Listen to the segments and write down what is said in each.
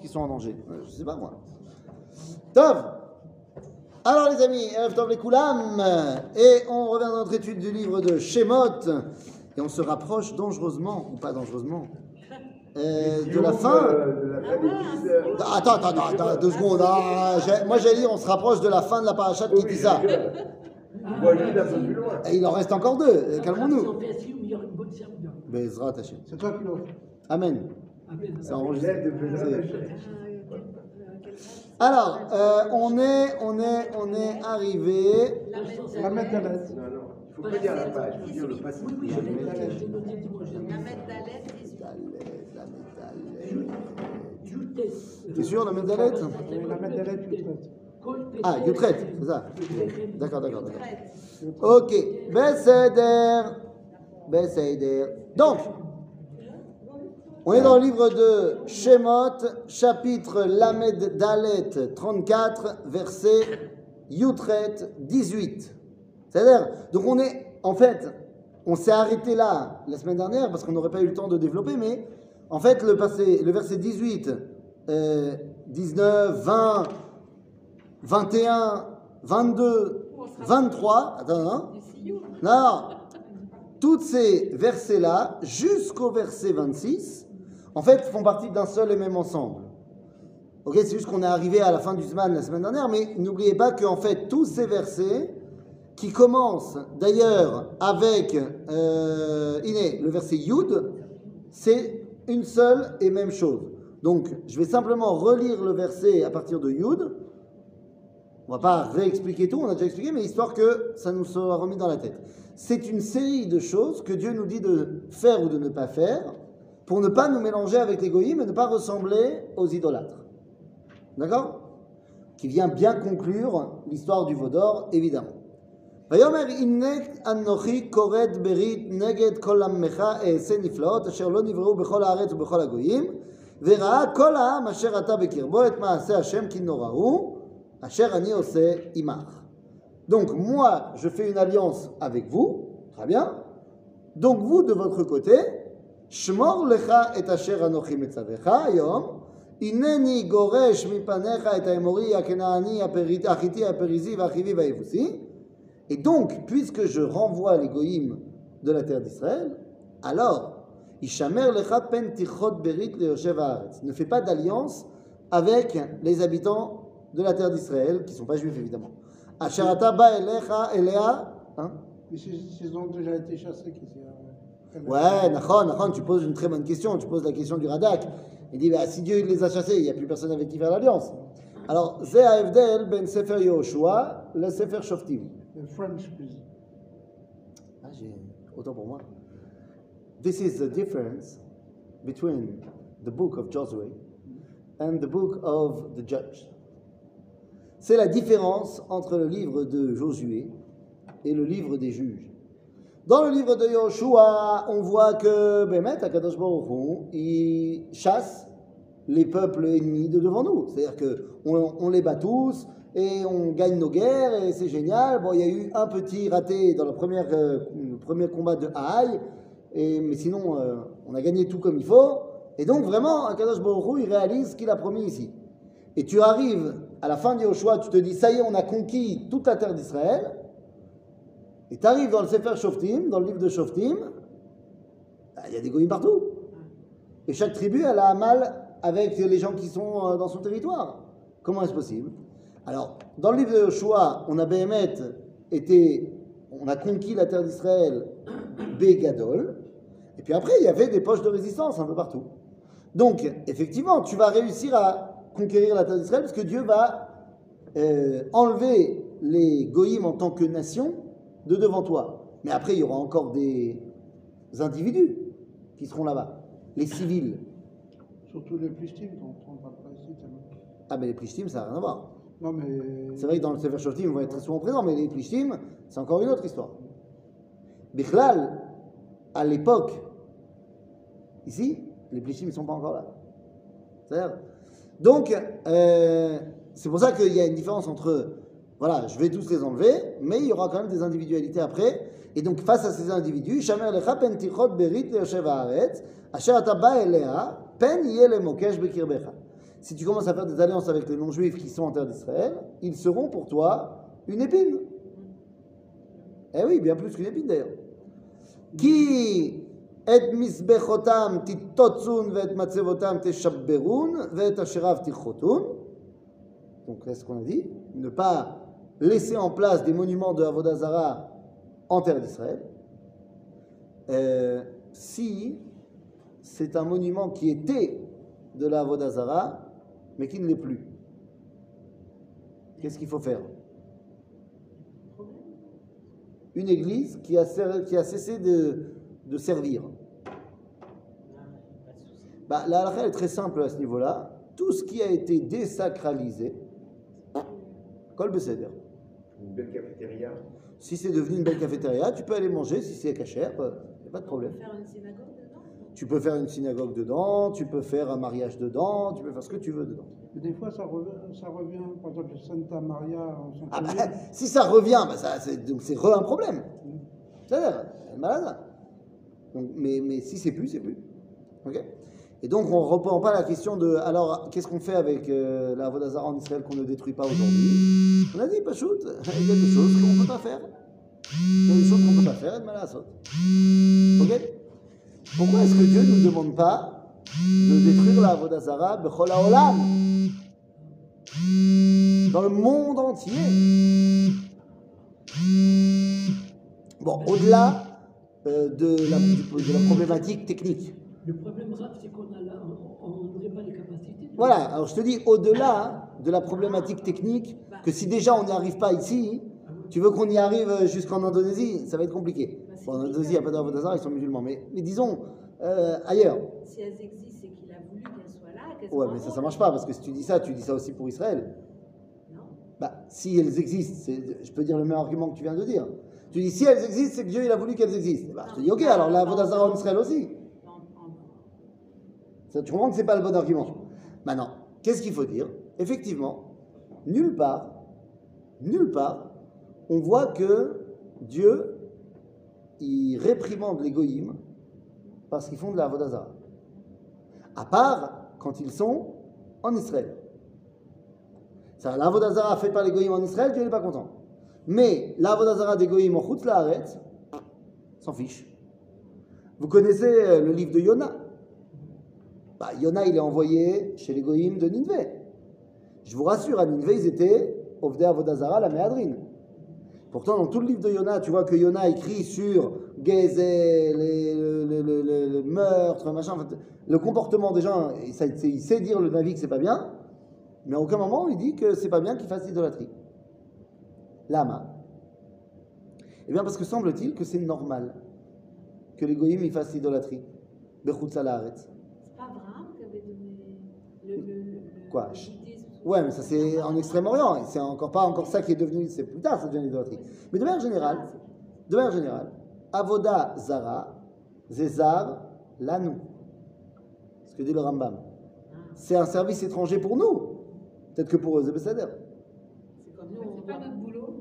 qu'ils sont en danger. Euh, Je sais pas moi. Tov Alors les amis, Tov les Koulam, et on revient dans notre étude du livre de Shemot, et on se rapproche dangereusement, ou pas dangereusement, euh, de la fin. Euh, de la fin des dix, euh, Attends, attends, attends, deux secondes. Ah, j'ai- moi j'allais dire, on se rapproche de la fin de la parachat qui dit ça. Et il en reste encore deux, calmons-nous. Bezrat Hashem. C'est toi qui l'as. Amen. De. Alors, euh, on est, on est, on est arrivé. La mettre à l'aise. Non, non, il faut pas dire la page, faut dire le passé. Oui, oui. T'es sûr, la La. Ah, Yutret, c'est ça. D'accord, d'accord, d'accord. Ok, Besséder. Besséder. Donc, on est dans le livre de Shemot, chapitre Lamed Dalet 34, verset Yutret 18. C'est-à-dire, donc on est, en fait, on s'est arrêté là la semaine dernière parce qu'on n'aurait pas eu le temps de développer, mais en fait, le, passé, le verset 18, euh, 19, 20, 21, 22, 23, attends, non, non, toutes ces versets-là, jusqu'au verset 26, en fait, font partie d'un seul et même ensemble. Ok, c'est juste qu'on est arrivé à la fin du Zman la semaine dernière, mais n'oubliez pas qu'en fait, tous ces versets, qui commencent d'ailleurs avec euh, Iné, le verset Yud, c'est une seule et même chose. Donc, je vais simplement relire le verset à partir de Yud. On va pas réexpliquer tout, on a déjà expliqué, mais histoire que ça nous soit remis dans la tête. C'est une série de choses que Dieu nous dit de faire ou de ne pas faire pour ne pas nous mélanger avec les goyim et ne pas ressembler aux idolâtres. D'accord Qui vient bien conclure l'histoire du veau d'or, évidemment. ויאמר הנה אנוכי כורת ברית נגד כל עמך אעשה נפלאות אשר לא נבראו בכל הארץ ובכל הגויים וראה כל העם אשר אתה בקרבו את מעשה השם כי נורא הוא אשר אני עושה עמך. Donc moi je fais une alliance avec vous, très bien. Donc vous de votre côté, שמור לך את אשר אנוכי מצווך היום, הנני גורש מפניך את האמורי, הכנעני, הפריט- החיתי, הפריזי והחיבי והיבוסי. Et donc, puisque je renvoie les goïms de la terre d'Israël, alors, Ishamer lecha pen tichot berit leoshev haaretz. Ne fais pas d'alliance avec les habitants de la terre d'Israël, qui ne sont pas juifs évidemment. Asherata ba elecha elea. Hein Mais s'ils s'ils ont déjà été chassés, qui c'est Ouais, Nachon, Nachon, tu poses une très bonne question. Tu poses la question du Radak. Il dit bah, si Dieu les a chassés, il n'y a plus personne avec qui faire l'alliance. Alors, c'est Avdel ben Sefer Yehoshua, le Sefer Shoftim. Le French, please. Ah, j'ai autant pour moi. This is the difference between the book of Joshua and the book of the judge. C'est la différence entre le livre de Josué et le livre des juges. Dans le livre de Yoshua, on voit que Bémet, Akadosh Baruch il chasse les peuples ennemis de devant nous. C'est-à-dire qu'on on les bat tous et on gagne nos guerres et c'est génial. Bon, il y a eu un petit raté dans le premier, euh, le premier combat de Haï, mais sinon, euh, on a gagné tout comme il faut. Et donc, vraiment, Akadosh Baruch il réalise ce qu'il a promis ici. Et tu arrives à la fin de Yoshua, tu te dis, ça y est, on a conquis toute la terre d'Israël. Et tu arrives dans le Sefer Shoftim, dans le livre de Shoftim, bah, il y a des goïms partout. Et chaque tribu, elle a un mal avec les gens qui sont euh, dans son territoire. Comment est-ce possible? Alors, dans le livre de Yoshua, on a Béhémet on a conquis la terre d'Israël, Bégadol, et puis après, il y avait des poches de résistance un peu partout. Donc, effectivement, tu vas réussir à conquérir la terre d'Israël parce que Dieu va euh, enlever les goïms en tant que nation de devant toi. Mais après, il y aura encore des individus qui seront là-bas, les civils. Surtout les Plishtim, dont on ne parle pas ici tellement. Ah, mais les Plishtim, ça n'a rien à voir. Non, mais. C'est vrai que dans le Sefer Shoftim, ils vont être très souvent présents, mais les Plishtim, c'est encore une autre histoire. Bichlal, à l'époque, ici, les Plishtim, ils ne sont pas encore là. C'est-à-dire Donc, euh, c'est pour ça qu'il y a une différence entre, voilà, je vais tous les enlever, mais il y aura quand même des individualités après. Et donc, face à ces individus, Shamer lecha pen tichot berit leoshev haaretz, asher elea, pen yeh lemokesh bekirbecha. si tu commences à faire des alliances avec les non-juifs qui sont en terre d'Israël, ils seront pour toi une épine. Eh oui, bien plus qu'une épine d'ailleurs. Qui et misbechotam ve'et matzevotam teshabberun asherav tichotun. Donc, c'est ce qu'on a dit? Ne pas laisser en place des monuments de Avodazara en terre d'Israël. Euh, si c'est un monument qui était de la Avodazara, mais qui ne l'est plus, qu'est-ce qu'il faut faire? Une église qui a, cessé de, servir. Bah, la est très simple à ce niveau-là. Tout ce qui a été désacralisé, Kol Beseder. Une belle cafétéria. Si c'est devenu une belle cafétéria, tu peux aller manger si c'est cachère, il n'y a pas de problème. Faire une synagogue dedans Tu peux faire une synagogue dedans, tu peux faire un mariage dedans, tu peux faire ce que tu veux dedans. Mais des fois, ça revient, ça revient par exemple, Santa Maria Saint Ah bah, si ça revient, bah ça, c'est, donc c'est re un problème. C'est-à-dire, elle est malade. Donc, mais, mais si c'est plus, c'est plus. Ok? Et donc, on ne reprend pas la question de alors, qu'est-ce qu'on fait avec euh, la Vodazara en Israël qu'on ne détruit pas aujourd'hui? On a dit, pas shoot, il y a des choses qu'on ne peut pas faire. Il y a des choses qu'on ne peut pas faire, et malade Ok? Pourquoi est-ce que Dieu ne nous demande pas de détruire la Vodazara Bechol dans le monde entier. Bon, au-delà euh, de, de la problématique technique. Le problème grave, c'est qu'on n'aurait pas les capacités. Voilà, alors je te dis, au-delà de la problématique technique, que si déjà on n'y arrive pas ici, tu veux qu'on y arrive jusqu'en Indonésie, ça va être compliqué. Bon, en Indonésie, il n'y a pas d'Avodazar, ils sont musulmans, mais, mais disons, euh, ailleurs. Si elles existent, c'est qu'il a voulu qu'elles soient là. qu'elles Ouais, mais ça, ça marche pas, parce que si tu dis ça, tu dis ça aussi pour Israël. Non. Bah, si elles existent, c'est- je peux dire le même argument que tu viens de dire. Tu dis si elles existent, c'est que Dieu il a voulu qu'elles existent. Bah, je te dis ok, alors la Vodazara en Israël aussi. Tu comprends que c'est pas le bon argument. Maintenant, qu'est-ce qu'il faut dire? Effectivement, nulle part, nulle part, on voit que Dieu il réprimande les goïms parce qu'ils font de la Vodazara. À part quand ils sont en Israël. Ça, la Vodazara fait par les goïms en Israël, Dieu n'est pas content. Mais la Vodazara des goïms en Chutz Laaretz, s'en fiche. Vous connaissez euh, le livre de Yona bah, Yona, il est envoyé chez les goïms de Ninvé. Je vous rassure, à Ninvé, ils étaient Ovdei Avodazara, la Méadrine. Pourtant, dans tout le livre de Yona, tu vois que Yona écrit sur Gézé, le, meurtre, le comportement des gens. il sait dire le Navi que c'est pas bien, mais à aucun moment il dit que c'est pas bien qu'il fasse l'idolâtrie. Lama. Eh bien, parce que semble-t-il que c'est normal que les goïms fassent l'idolâtrie. Bechutz Laaretz. C'est pas Abraham qui avait donné le. le, le- le- Quoi. Ouais, mais ça c'est en Extrême-Orient. et C'est encore pas encore ça qui est devenu. C'est plus tard, ça devient l'idolâtrie. Mais de manière générale, de manière générale, Avoda Zara, Zézar, Lanou. Ce que dit le Rambam. C'est un service étranger pour nous. Peut-être que pour eux, c'est pas notre boulot.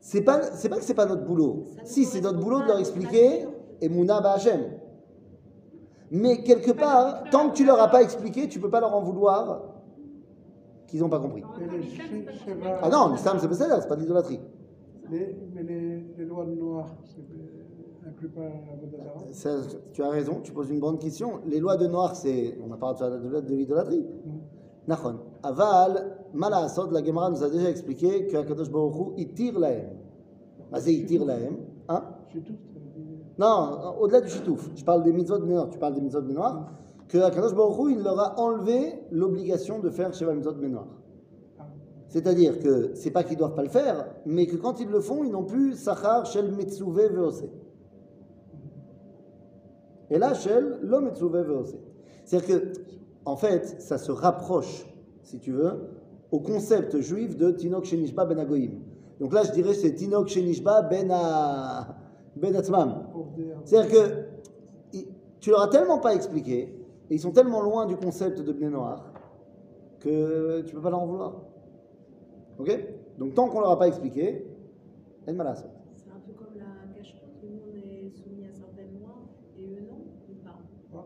C'est pas, c'est pas que c'est pas notre boulot. Si, c'est notre boulot de leur expliquer et Mouna Hachem. Mais quelque part, tant que tu leur as pas expliqué, tu peux pas leur en vouloir qu'ils n'ont pas compris. Ah non, l'islam c'est Besséder, c'est pas de l'idolâtrie. Mais les, lois de Noir, c'est inclut pas la Ça, tu as raison, tu poses une bonne question. Les lois de Noir, c'est. On a parlé de, l'idolâtrie. Nachon. Aval, Malasot, la Gemara nous a déjà expliqué que Akadosh Baruch Hu, il tire l'ahem. Ah, c'est il tire. Hein? Ça veut dire- Non, au-delà du chitouf. Je parle des mitzvot de Noir. Tu parles des mitzvot de Noir. Que Akadosh Baruch Hu, il leur a enlevé l'obligation de faire Sheva mitzvot de Noir. Ah, C'est-à-dire que c'est pas qu'ils doivent pas le faire, mais que quand ils le font, ils n'ont plus Sachar Shel Metsuve Veose. Et là, Shel Lo Metsuve Veose. C'est-à-dire que, en fait, ça se rapproche, si tu veux, au concept juif de Tinok Shenishba Ben Agoyim. Donc là, je dirais c'est Tinok Shenishba Ben a- Ben dire- C'est-à-dire que tu leur as tellement pas expliqué, et ils sont tellement loin du concept de Bnei Noir, que tu peux pas leur en vouloir. Ok? Donc tant qu'on leur a pas expliqué, elle m'a C'est un peu comme la cache-route, où nous on est soumis à certaines lois et eux non, ou pas?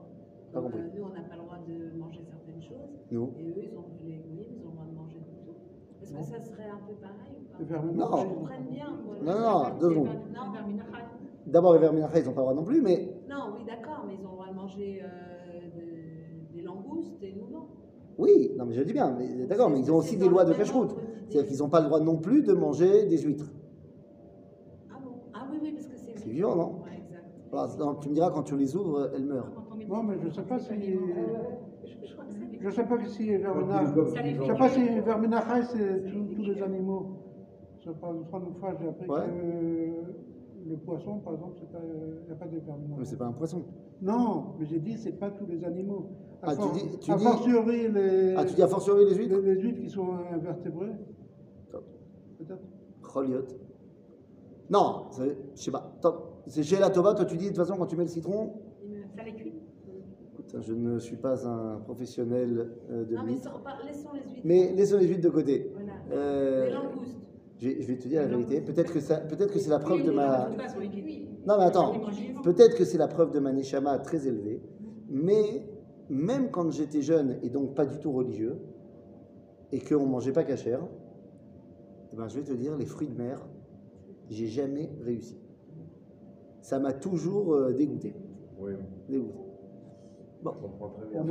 Pas compris. Euh, nous on n'a pas le droit de manger certaines choses Nous et eux ils ont, les ils ont le droit de manger de tout. Est-ce Non. que ça serait un peu pareil ou pas? Non. bien. quoi. Non, non, deux secondes. Non, D'abord, les verminacha, ils n'ont pas le droit non plus, mais non, oui, d'accord, mais ils ont le droit de manger euh, oui, non, mais je dis bien, mais d'accord, mais ils ont aussi des lois de cache-route. C'est-à-dire qu'ils n'ont pas le droit non plus de manger des huîtres. Ah bon? Ah oui, oui, parce que c'est. C'est vivant, non? Ouais, exact. Donc, tu me diras, quand tu les ouvres, elles meurent. Non, mais je ne sais pas si. Je ne sais pas si doivent Je sais pas si c'est tous les animaux. Je sais pas, une fois, une fois, j'ai appris Ouais. que le poisson, par exemple, il n'y a pas de Mais verminachai. c'est pas un poisson. Non, mais j'ai dit, c'est pas tous les animaux. À Ah, tu dis- tu à dis- fortiori, les, Ah, tu dis a fortiori les huîtres les, les huîtres qui sont invertébrées. Top. Peut-être. Non, je sais pas. Top. C'est chez la Tova, toi tu dis de toute façon quand tu mets le citron, Ça les cuit Écoute, je ne suis pas un professionnel euh, de Non, mais laissons les huîtres. Mais laissons les huîtres de côté. Voilà. Euh, Les langoustes. Je, vais, je vais te dire la vérité. Peut-être que, ça- peut-être que c'est la preuve de ma. Non, mais attends. Peut-être que c'est la preuve de ma neshama très élevée. Mais même quand j'étais jeune et donc pas du tout religieux, et qu'on ne mangeait pas cachère, eh ben, je vais te dire, les fruits de mer, j'ai jamais réussi. Ça m'a toujours euh, dégoûté. Oui, dégoûté.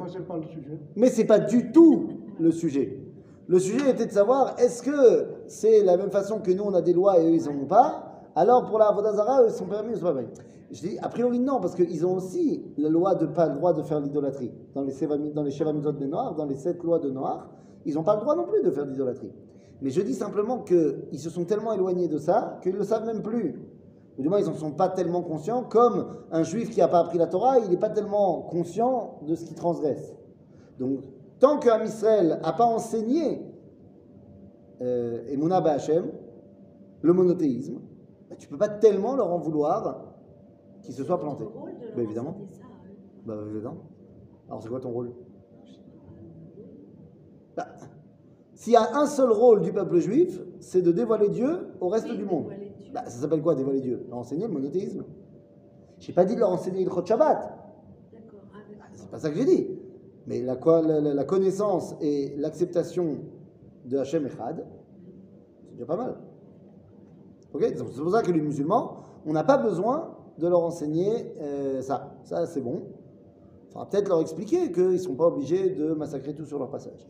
ce n'est pas le sujet. Mais c'est pas du tout le sujet. Le sujet était de savoir est-ce que c'est la même façon que nous on a des lois et eux ils en ont pas? Alors pour la Vodazara, eux ils sont permis, ils sont pas. Je dis a priori non parce qu'ils ont aussi la loi de pas le droit de faire l'idolâtrie. Dans les dans les dans les sept lois de Noir, ils n'ont pas le droit non plus de faire l'idolâtrie. Mais je dis simplement qu'ils se sont tellement éloignés de ça qu'ils ne le savent même plus. Ou du moins, ils n'en sont pas tellement conscients, comme un juif qui n'a pas appris la Torah, il n'est pas tellement conscient de ce qu'il transgresse. Donc, tant qu'un Israël n'a pas enseigné euh, Emouna Ba'Hachem, le monothéisme, bah, tu ne peux pas tellement leur en vouloir qu'ils se soient plantés. Bah, évidemment. Bah, évidemment. Alors, c'est quoi ton rôle? Bah, S'il y a un seul rôle du peuple juif, c'est de dévoiler Dieu au reste Oui, du monde. Bah, ça s'appelle quoi dévoiler Dieu? Leur enseigner le monothéisme. Je n'ai pas dit de leur enseigner le Shabbat. D'accord. Ah. C'est pas ça que j'ai dit. Mais la, quoi- la- la- connaissance et l'acceptation de Hachem Echad, c'est déjà pas mal. Ok Donc, C'est pour ça que les musulmans, on n'a pas besoin de leur enseigner euh, ça. Ça, c'est bon. Il faudra peut-être leur expliquer qu'ils ne sont pas obligés de massacrer tout sur leur passage.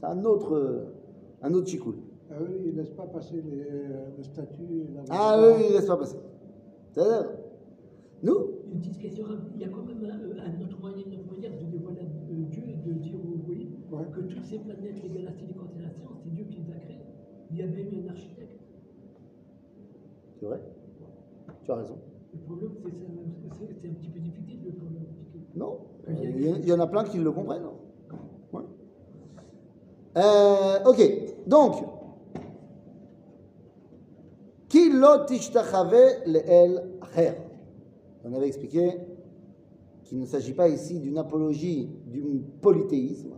C'est un autre, un autre chicoul. Ah oui, ils ne laissent pas passer les, euh, et la- Ah oui, oui, laisse pas passer. C'est-à-dire, nous, Une petite question, il y a quand même un, un autre moyen, une autre manière de euh, Dieu et de dire oui, Ouais. que toutes ces planètes, les galaxies, les constellations, c'est Dieu qui les a créées. Il y a bien eu un architecte. c'est vrai, tu as raison. Le problème, c'est un petit peu difficile de le expliquer. Non, il y, en- il y en a plein qui le comprennent. Ouais. Euh, ok, donc, qui lo tishtachave le'el acher. On avait expliqué qu'il ne s'agit pas ici d'une apologie du polythéisme,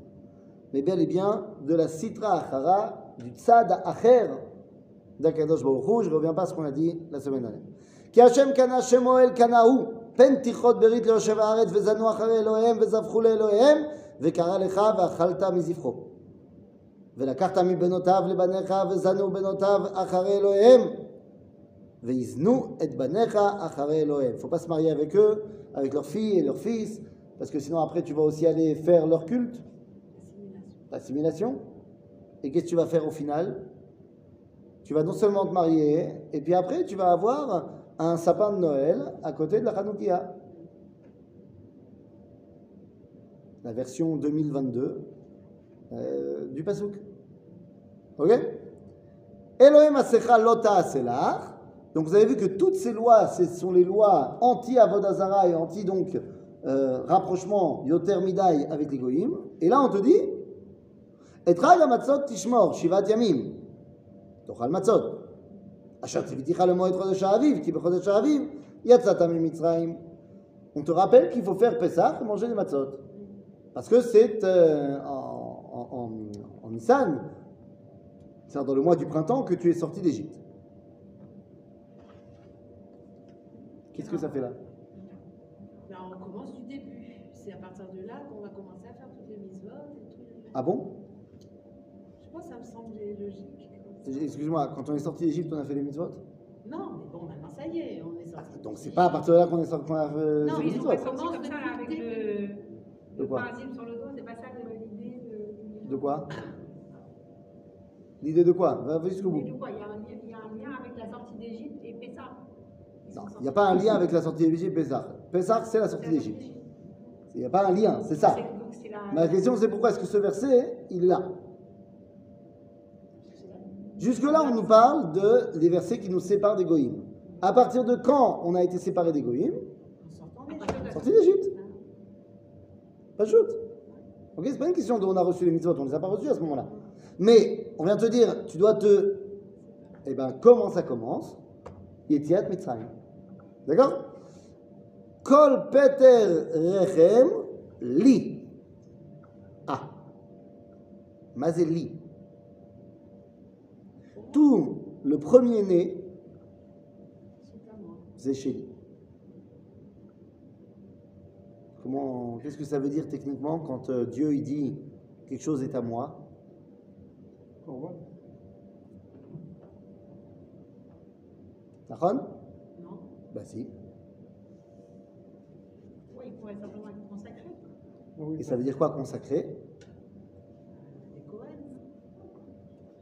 mais bel et bien de la sitra achara, du tzad acher d'Akadosh Baruch Hu. Je ne reviens pas à ce qu'on a dit la semaine dernière. כי השם קנה השם אוהל קנאו, פן תיכות ברית ליושב הארץ וזנו אחרי אלוהיהם וזבחו לאלוהיהם וקרא לך ואכלת מזבחו. ולקחת מבנותיו לבניך וזנו בנותיו אחרי אלוהיהם Veiznu et banecha achare Elohim. Faut pas se marier avec eux, avec leurs filles et leurs fils, parce que sinon après tu vas aussi aller faire leur culte, l'assimilation. Et qu'est-ce que tu vas faire au final? Tu vas non seulement te marier, et puis après tu vas avoir un sapin de Noël à côté de la Hanoukia. La version 2022 euh, du Pasouk. Ok? Elohim asecha lota aselach. Donc vous avez vu que toutes ces lois, ce sont les lois anti-Avodazara et anti donc euh, rapprochement Yoter Midai avec les Goïm. Et là on te dit Etrag Matzot Tishmor, Shivat Yamim, Tochal Matzot, Asher Tiviticha le Moed Chodesh Aviv, Ki Bechodesh Aviv, Yatzata Mitzrayim. On te rappelle qu'il faut faire Pessah, manger des Matzot. Parce que c'est euh, en, en, en, en Nissan, c'est dans le mois du printemps que tu es sorti d'Égypte. Qu'est-ce que ça fait là Ben, on commence du début. C'est à partir de là qu'on va commencer à faire toutes les mitzvot et tout. Ah bon? Je sais pas, ça me semblait logique. Excuse-moi, quand on est sorti d'Égypte, on a fait les mitzvot Non, mais bon, maintenant ça y est, on est sorti. Donc c'est pas à partir de là qu'on est sorti qu'on a fait Non, les mais ils ont mitzvot. pas C'est comme ça là, avec le, De le quoi? parasite sur le dos, c'est pas ça de l'idée de. De quoi? L'idée de quoi? Va jusqu'au bout. L'idée de quoi? Il y, a un, lien- avec la sortie d'Égypte Il n'y a pas un lien avec la sortie d'Égypte et Pessah. C'est la sortie sortie d'Égypte. Il n'y a pas un lien, c'est ça. Ma question, c'est pourquoi est-ce que ce verset, il est là Jusque-là, on nous parle de, des versets qui nous séparent des goïms. À partir de quand on a été séparé des goïms? En sortant des Sorti d'Égypte. Pas de shoot. Ok, c'est pas une question d'où on a reçu les mitzvot, on les a pas reçus à ce moment-là. Mais on vient te dire, tu dois te. Eh ben, comment ça commence? Yetiat Mitzrayim. D'accord? Kol Peter Rechem Li. Ah. Mazé Li. Tout le premier-né, c'est chez lui. Comment, qu'est-ce que ça veut dire techniquement quand euh, Dieu il dit quelque chose est à moi? Corban. Bah si. Oui, il pourrait simplement être consacré. Ah Et ça veut dire quoi consacré.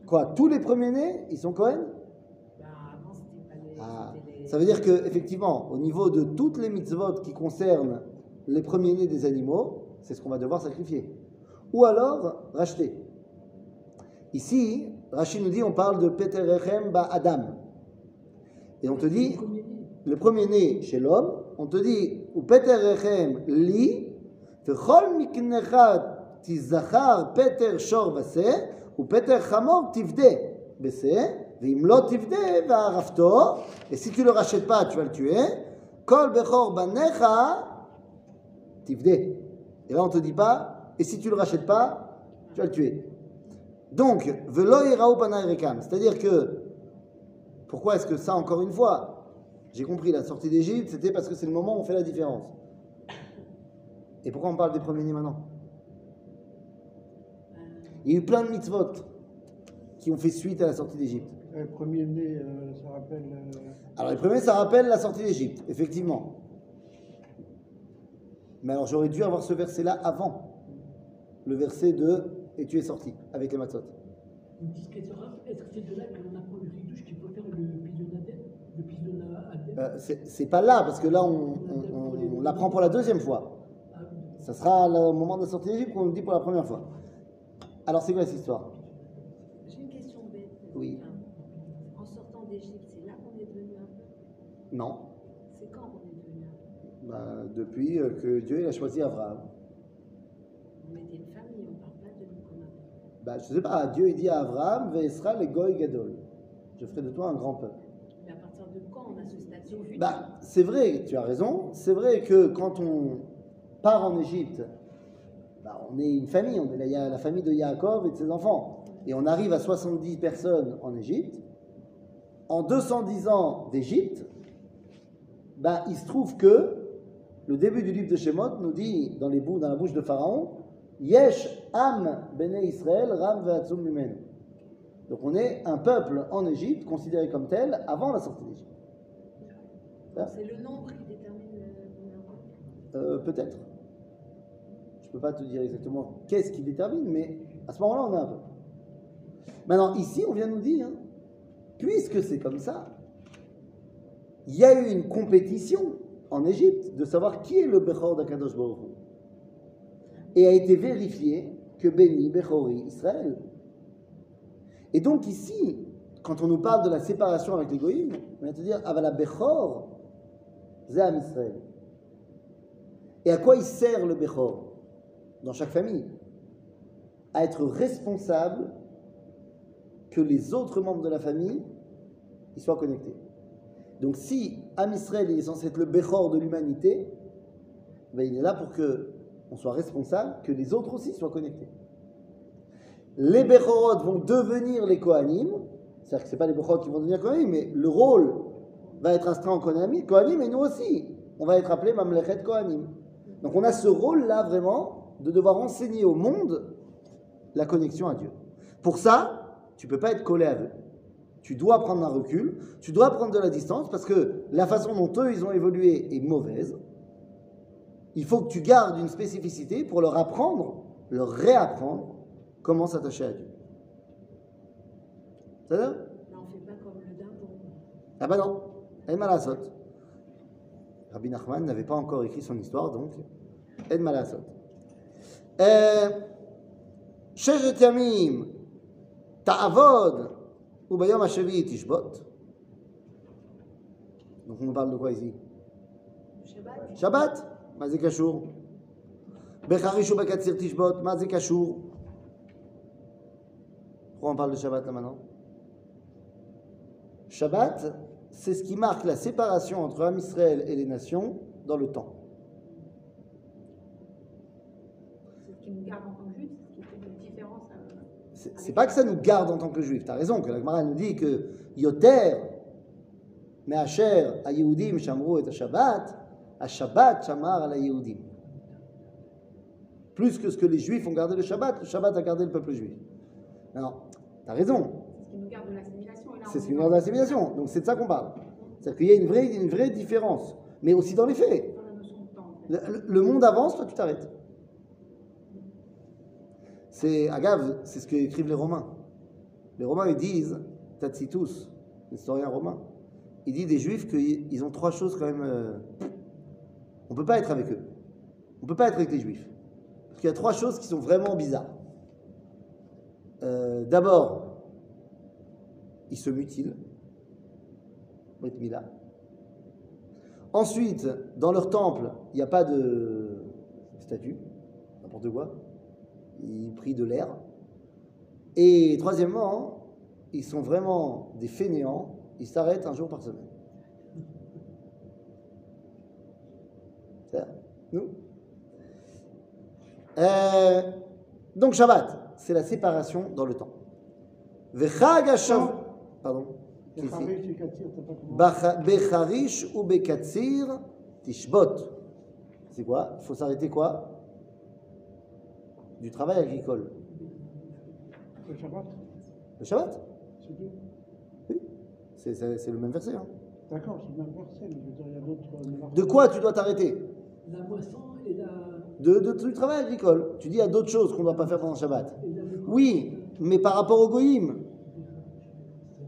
Quoi Tous les premiers-nés, ils sont Cohen avant, c'était pas les. Ah, c'était les- Ça veut dire que effectivement, au niveau de toutes les mitzvot qui concernent les premiers-nés des animaux, c'est ce qu'on va devoir sacrifier. Ou alors racheter. Ici, Rachid nous dit, on parle de Peter Rechem ba Adam. Et on te dit, le premier-né chez l'homme, on te dit, ou Peter Rechem li, vechol miknecha tizachar Peter shor vase, ou Peter chamor tivde et si tu le rachètes pas, tu vas le tuer, kol bechor banecha tivde. Et là, on te dit pas, et si tu le rachètes pas, tu vas le tuer. Donc, velo irao panai rekam, c'est-à-dire que pourquoi est-ce que ça, encore une fois J'ai compris, la sortie d'Égypte, c'était parce que c'est le moment où on fait la différence. Et pourquoi on parle des premiers-nés maintenant? Il y a eu plein de mitzvot qui ont fait suite à la sortie d'Égypte. Le premier-né, euh, ça rappelle. euh, Alors, les premiers, ça rappelle la sortie d'Égypte, effectivement. Mais alors, j'aurais dû avoir ce verset-là avant le verset de Et tu es sorti avec les matzot. Est-ce que c'est de là que l'on apprend le ridouche qu'il faut faire le pisonadem Le pisonadem Euh, c'est pas là, parce que là, on, on- on- on l'apprend pour la deuxième fois. Ça sera le moment de la sortie d'Égypte qu'on le dit pour la première fois. Alors, c'est quoi cette histoire? J'ai une question bête. Oui. En sortant d'Égypte, c'est là qu'on est devenu un peuple? Non. C'est quand qu'on est devenu un peuple? Bah, depuis euh, que Dieu il a choisi Abraham. On était une famille, on ne parle pas de nous comme un peuple. Bah, je sais pas, Dieu il dit à Abraham, Ve'esra le goy gadol. Je ferai de toi un grand peuple. Mais à partir de quand on a ce statut Bah, c'est vrai, tu as raison. C'est vrai que quand on part en Égypte, bah, on est une famille, on est la, famille de Yaakov et de ses enfants. Et on arrive à 70 personnes en Égypte. En 210 ans d'Égypte, bah, il se trouve que le début du livre de Shemot nous dit dans, la bouche de Pharaon Yesh am bene Israël ram ve'atzum mimenu. Donc on est un peuple en Égypte considéré comme tel avant la sortie d'Égypte. C'est le nombre qui détermine le. Euh, Peut-être. Je ne peux pas te dire exactement qu'est-ce qui détermine, mais à ce moment-là, on a un peu. Maintenant, ici, on vient nous dire, puisque c'est comme ça, il y a eu une compétition en Égypte de savoir qui est le Bechor d'Akadosh Baruch. Et a été vérifié que Béni, Bechori, Israël. Et donc ici, quand on nous parle de la séparation avec les Goïms, on vient te dire, ah, bah, la Bechor, c'est Am. Et à quoi il sert le Bechor? Dans chaque famille À être responsable que les autres membres de la famille ils soient connectés. Donc si Am Israël il est censé être le Bechor de l'humanité, ben, il est là pour que on soit responsable, que les autres aussi soient connectés. Les Bechorot vont devenir les Kohanim, c'est-à-dire que ce pas les Bechorot qui vont devenir Kohanim, mais le rôle va être inscrit en Kohanim, et nous aussi, on va être appelés Mamlechet Kohanim. Donc on a ce rôle-là vraiment de devoir enseigner au monde la connexion à Dieu. Pour ça, tu peux pas être collé à eux. Tu dois prendre un recul, tu dois prendre de la distance parce que la façon dont eux ils ont évolué est mauvaise. Il faut que tu gardes une spécificité pour leur apprendre, leur réapprendre comment s'attacher à Dieu. C'est ça Là, on fait pas comme le. Ah bah non, Ed Malasot. Rabbi Nachman n'avait pas encore écrit son histoire, donc Ed Malasot. Euh, Shejet Yamim, Ta'avod, Ubayom Hashevi Tishbot. Donc on nous parle de quoi ici Shabbat. Shabbat, מה זה קשור? בחריש ובקציר תשבות, מה זה קשור? Pourquoi on parle de Shabbat là maintenant Shabbat, c'est ce qui marque la séparation entre Am Israël et les nations dans le temps. C'est ce qui nous garde en tant que juifs, c'est ce qui fait une différence. C'est c'est pas que ça nous garde en tant que juifs. Tu as raison que la Gemara nous dit que Yoter, Me'asher, a Yehudim, Shamru et Shabbat, a Shabbat, Shamar, à la Yehudim. Plus que ce que les juifs ont gardé le Shabbat, le Shabbat a gardé le peuple juif. Non, tu as raison. C'est ce qui nous garde de l'assimilation. C'est ce qui l'assimilation. Donc c'est de ça qu'on parle. C'est-à-dire qu'il y a une vraie, une vraie différence. Mais aussi dans les faits. Le, monde avance, toi tu t'arrêtes. C'est Agave, c'est ce que écrivent les Romains. Les Romains ils disent, Tacitus, l'historien romain, il dit des Juifs qu'ils ont trois choses quand même. euh, on peut pas être avec eux. On peut pas être avec les Juifs. Parce qu'il y a trois choses qui sont vraiment bizarres. Euh, D'abord, ils se Mila. Ensuite, dans leur temple, il n'y a pas de statue, n'importe quoi. Ils prient de l'air. Et troisièmement, ils sont vraiment des fainéants. Ils s'arrêtent un jour par semaine. Ça, nous Euh, Donc Shabbat, c'est la séparation dans le temps. Vechag Pardon? Becharish ou Bekatsir Tishbot. C'est quoi? Il faut s'arrêter quoi? Du travail agricole. Le Shabbat, Le Shabbat? C'est tout. Oui. C'est c'est- c'est le même verset. hein. D'accord, c'est le même verset, mais je veux dire, il y a d'autres. euh. De quoi tu dois t'arrêter? La moisson et la. de, de- Du travail agricole. Tu dis il y a d'autres choses qu'on ne doit pas faire pendant le Shabbat. Oui, mais par rapport au Goïm,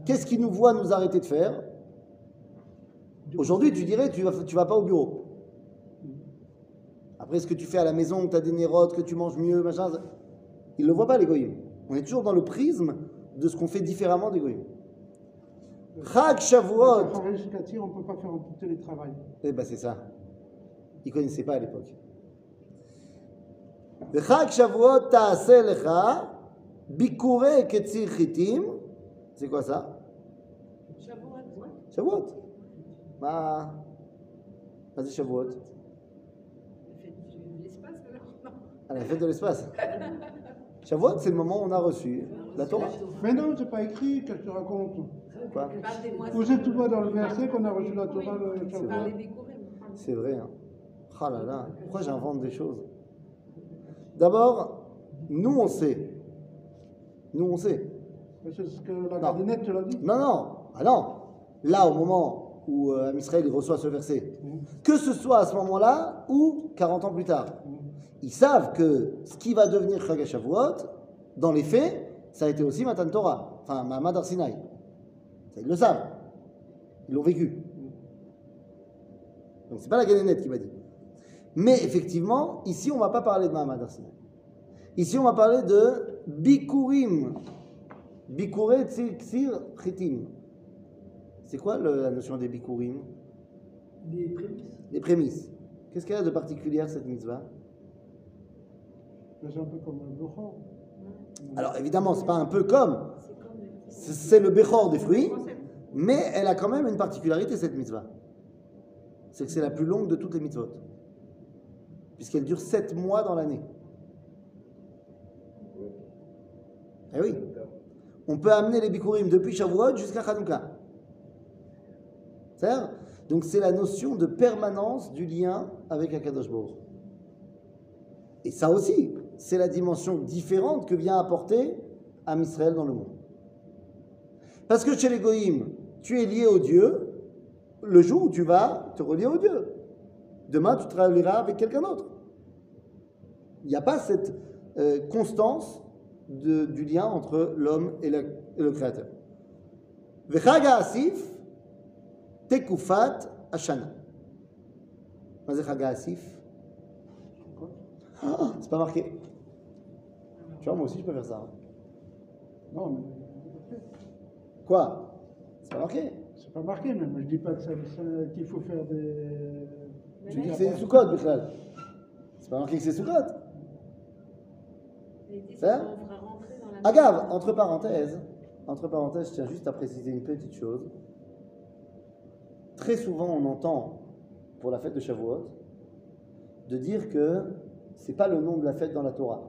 Qu'est-ce qui nous voit nous arrêter de faire? Aujourd'hui, tu dirais, tu vas, tu vas pas au bureau. Après, ce que tu fais à la maison, que tu as des nérodes, que tu manges mieux, machin, ils ne le voient pas, les goyim. On est toujours dans le prisme de ce qu'on fait différemment des goyim. Chag Shavuot. On ne peut pas faire un télétravail. Eh ben, c'est ça. Ils ne connaissaient pas à l'époque. Chag Shavuot ta'aseh lecha bikure ketzir. C'est quoi ça? שבועות. מה מה זה שבועות? La fête de l'espace, alors Non. À la fête de l'espace. Shavuot, c'est le moment où on a reçu la Torah. Mais non, c'est pas écrit, qu'est-ce que tu racontes Quoi Parle des moissons. Vous êtes tout droit dans le verset qu'on a reçu la Torah le C'est Shabbat. Parle des Bikurim. C'est vrai. Hein. Ah là là, pourquoi j'invente des choses D'abord, nous on sait. Nous on sait. Mais C'est ce que la gardinette te l'a dit. Non, non, ah non. Là, au moment où euh, Israël reçoit ce verset, que ce soit à ce moment-là ou 40 ans plus tard, ils savent que ce qui va devenir Chag HaShavuot, dans les faits, ça a été aussi Matan Torah, enfin Mahamad Arsinaï. Ils le savent. Ils l'ont vécu. Donc c'est pas la Ganénette qui m'a dit. Mais effectivement, ici on va pas parler de Mahamad Arsinaï. Ici on va parler de Bikurim. Bikure Tsir Chitim. C'est quoi le- la notion des Bikurim Des prémices. Des prémices. Qu'est-ce qu'elle a de particulière cette mitzvah? Mais C'est un peu comme le Bechor. Alors évidemment, c'est pas un peu comme, C'est le- c'est c'est le Bechor des fruits, mais elle a quand même une particularité cette mitzvah. C'est que c'est la plus longue de toutes les mitzvot. Puisqu'elle dure 7 mois dans l'année. Eh oui. On peut amener les bikurim depuis Shavuot jusqu'à Hanouka. Donc c'est la notion de permanence du lien avec Akadosh Baruch. Et ça aussi, c'est la dimension différente que vient apporter Am Israël dans le monde. Parce que chez les Goïms, tu es lié au Dieu le jour où tu vas te relier au Dieu. Demain, tu te relieras avec quelqu'un d'autre. Il n'y a pas cette euh, constance du lien entre l'homme et, et le Créateur. Vechag Asif, Tekufat Ashana. C'est pas marqué. Tu vois, moi aussi je peux faire ça. Non, mais. Quoi C'est pas marqué. C'est pas marqué, même. Je dis pas que qu'il faut faire des. Tu dis que c'est sous code, Bichlal. C'est pas marqué que c'est sous code. Hein Agave, entre parenthèses, entre parenthèses, je tiens juste à préciser une petite chose. Très souvent, on entend, pour la fête de Shavuot, de dire que c'est pas le nom de la fête dans la Torah.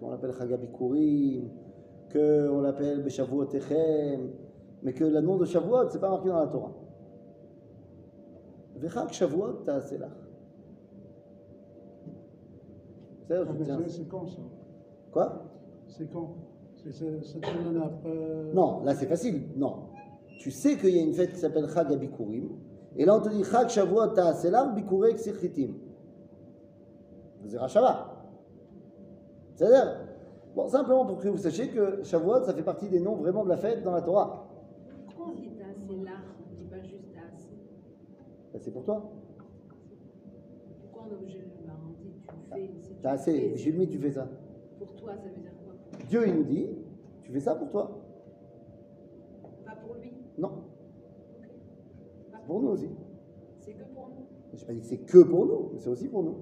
Qu'on l'appelle Chagabikurim, qu'on l'appelle Beshavuot Echem, mais que le nom de Shavuot, c'est pas marqué dans la Torah. Vechag Shavuot Ta'aselach. C'est Ah, c'est- c'est quand ça? Quoi? C'est quand? C'est c'est- cette semaine après. Non, là c'est facile. Non. Tu sais qu'il y a une fête qui s'appelle Chag Abikurim. Et là on te dit Chag Shavuot Ta'aselar Bikurei Ksichitim. C'est Rachava. C'est-à-dire, bon, simplement pour que vous sachiez que Shavuot ça fait partie des noms vraiment de la fête dans la Torah. Pourquoi on dit large On dit pas juste. Ben, c'est pour toi. Pourquoi on est obligé de. On dit tu fais. T'as assez. J'ai mis, tu fais ça. Pour toi, ça veut dire quoi? Dieu il nous dit Tu fais ça pour toi pour lui Non. C'est pour nous aussi. C'est que pour nous. Je n'ai pas dit que c'est que pour nous, mais c'est aussi pour nous.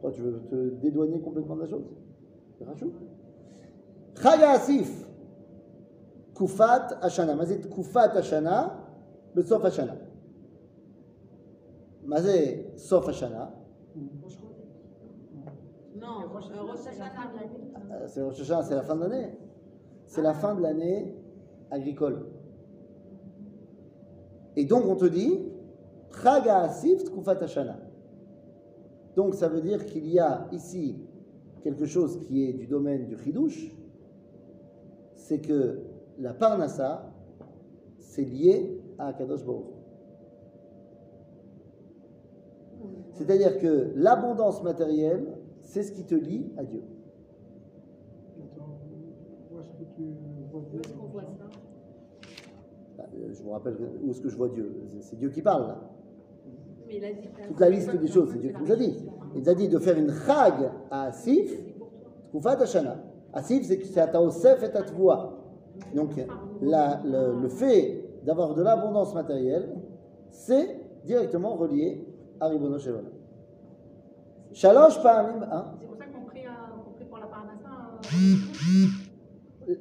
Toi, tu veux te dédouaner complètement de la chose? Rachou Chaga Asif Koufat Ashana. Mazé Koufat Ashana, le Sof Ashana. Mazé Sof Ashana. Non, Rosh Hashanah. Euh, c'est Rosh Hashanah, c'est la fin de l'année. C'est la ah. fin de l'année agricole. Et donc on te dit. Donc ça veut dire qu'il y a ici quelque chose qui est du domaine du Chidouche, c'est que la Parnassa, c'est lié à Kadosh Baruch. C'est-à-dire que l'abondance matérielle, c'est ce qui te lie à Dieu. Attends, où est-ce que tu vois Où est-ce qu'on voit ça? Bah, euh, Je vous rappelle où est-ce que je vois Dieu? C'est- Dieu qui parle là. Mais il a dit t'as Toute la liste des choses, c'est Dieu qui nous a dit. Il nous a dit de faire une chag à Asif, Tkufat Hashana. Asif, c'est que c'est à Taosef et à Tvoua. Donc, la- le, le fait d'avoir de l'abondance matérielle, c'est directement relié à Ribono Shel Olam. Shalosh Pa'amim. hein C'est pour ça qu'on prie, euh, qu'on prie pour la Parnassa.